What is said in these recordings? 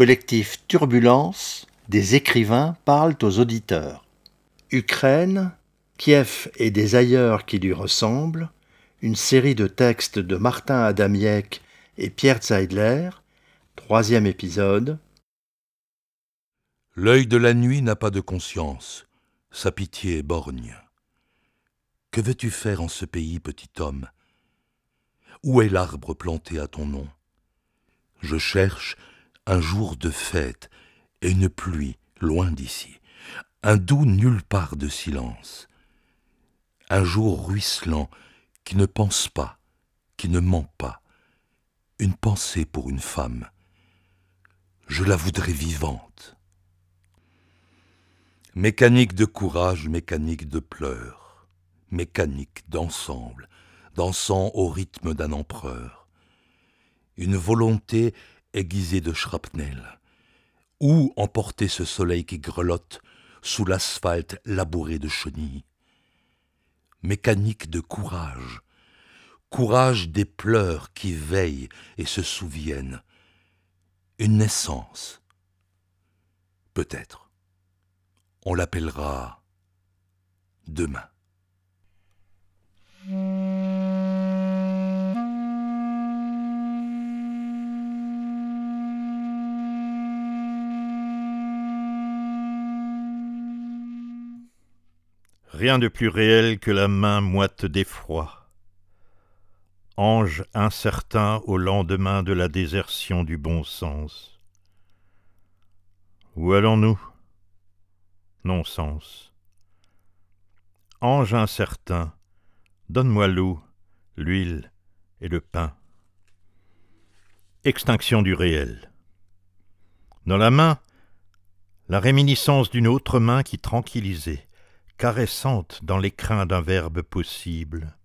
Collectif Turbulence, des écrivains parlent aux auditeurs. Ukraine, Kiev et des ailleurs qui lui ressemblent, une série de textes de Martin Adamiek et Pierre Zeidler, troisième épisode. L'œil de la nuit n'a pas de conscience, sa pitié est borgne. Que veux-tu faire en ce pays, petit homme? Où est l'arbre planté à ton nom? Je cherche un jour de fête et une pluie loin d'ici, un doux nulle part de silence, un jour ruisselant qui ne pense pas, qui ne ment pas, une pensée pour une femme. Je la voudrais vivante. Mécanique de courage, mécanique de pleurs, mécanique d'ensemble, dansant au rythme d'un empereur. Une volonté aiguisée de shrapnel. Où emporter ce soleil qui grelotte sous l'asphalte labouré de chenilles Mécanique de courage, courage des pleurs qui veillent et se souviennent. Une naissance. Peut-être on l'appellera demain. Rien de plus réel que la main moite d'effroi. Ange incertain au lendemain de la désertion du bon sens. Où allons-nous? Non-sens. Ange incertain, donne-moi l'eau, l'huile et le pain. Extinction du réel. Dans la main, la réminiscence d'une autre main qui tranquillisait, caressante dans l'écrin d'un verbe possible.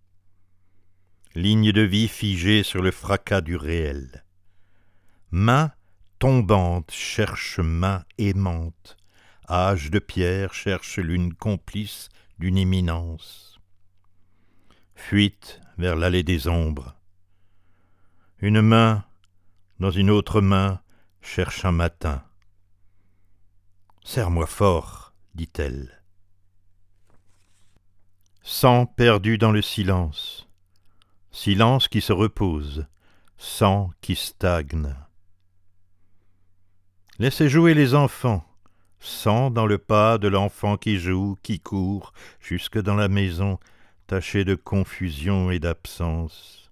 Ligne de vie figée sur le fracas du réel. Main tombante cherche main aimante, âge de pierre cherche l'une complice d'une imminence. Fuite vers l'allée des ombres. Une main dans une autre main cherche un matin. Serre-moi fort, dit-elle. Sang perdu dans le silence, silence qui se repose, sang qui stagne. Laissez jouer les enfants, Sent dans le pas de l'enfant qui joue, qui court, jusque dans la maison, taché de confusion et d'absence.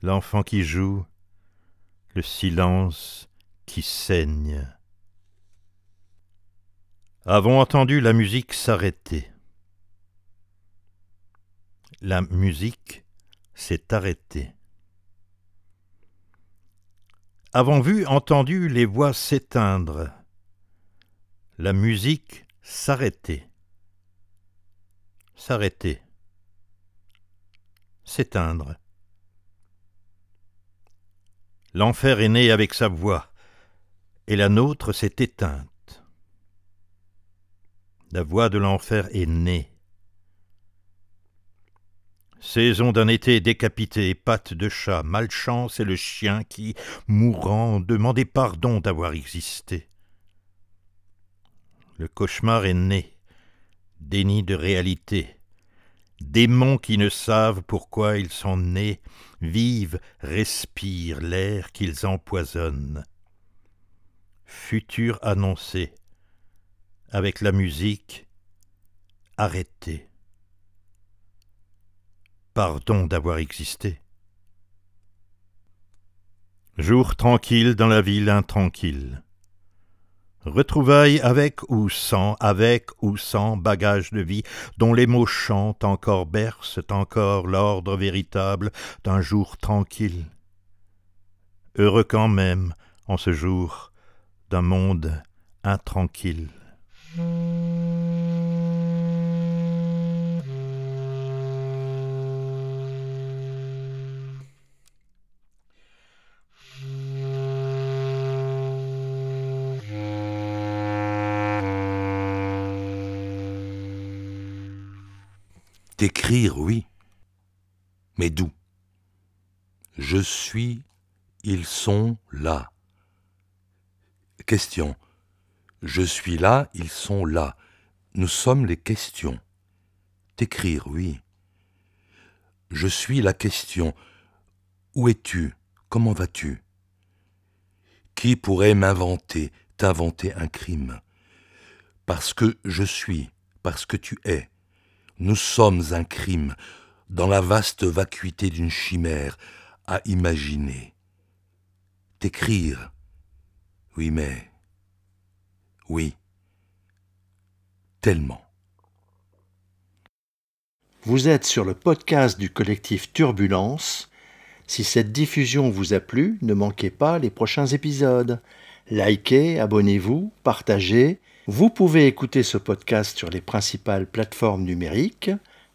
L'enfant qui joue, le silence qui saigne. Avons entendu la musique s'arrêter. La musique s'est arrêtée. Avons vu, entendu les voix s'éteindre la musique s'arrêter. S'arrêter. S'éteindre. L'enfer est né avec sa voix, et la nôtre s'est éteinte. La voix de l'enfer est née. Saison d'un été décapité, pattes de chat, malchance et le chien qui, mourant, demandait pardon d'avoir existé. Le cauchemar est né, déni de réalité. Démons qui ne savent pourquoi ils sont nés, vivent, respirent l'air qu'ils empoisonnent. Futur annoncé, avec la musique, arrêté. Pardon d'avoir existé. Jour tranquille dans la ville intranquille. Retrouvailles avec ou sans, avec ou sans bagage de vie, dont les mots chantent encore, bercent encore l'ordre véritable d'un jour tranquille. Heureux quand même, en ce jour, d'un monde intranquille. D'écrire, oui, mais d'où? Je suis, ils sont là. Question. Je suis là, ils sont là. Nous sommes les questions. T'écrire, oui. Je suis la question. Où es-tu? Comment vas-tu? Qui pourrait m'inventer, t'inventer un crime? Parce que je suis, parce que tu es. Nous sommes un crime, dans la vaste vacuité d'une chimère, à imaginer. T'écrire. Oui, mais... Oui. Tellement. Vous êtes sur le podcast du collectif Turbulence. Si cette diffusion vous a plu, ne manquez pas les prochains épisodes. Likez, abonnez-vous, partagez. Vous pouvez écouter ce podcast sur les principales plateformes numériques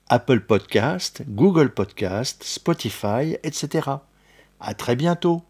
Apple Podcast, Google Podcast, Spotify, etc. À très bientôt.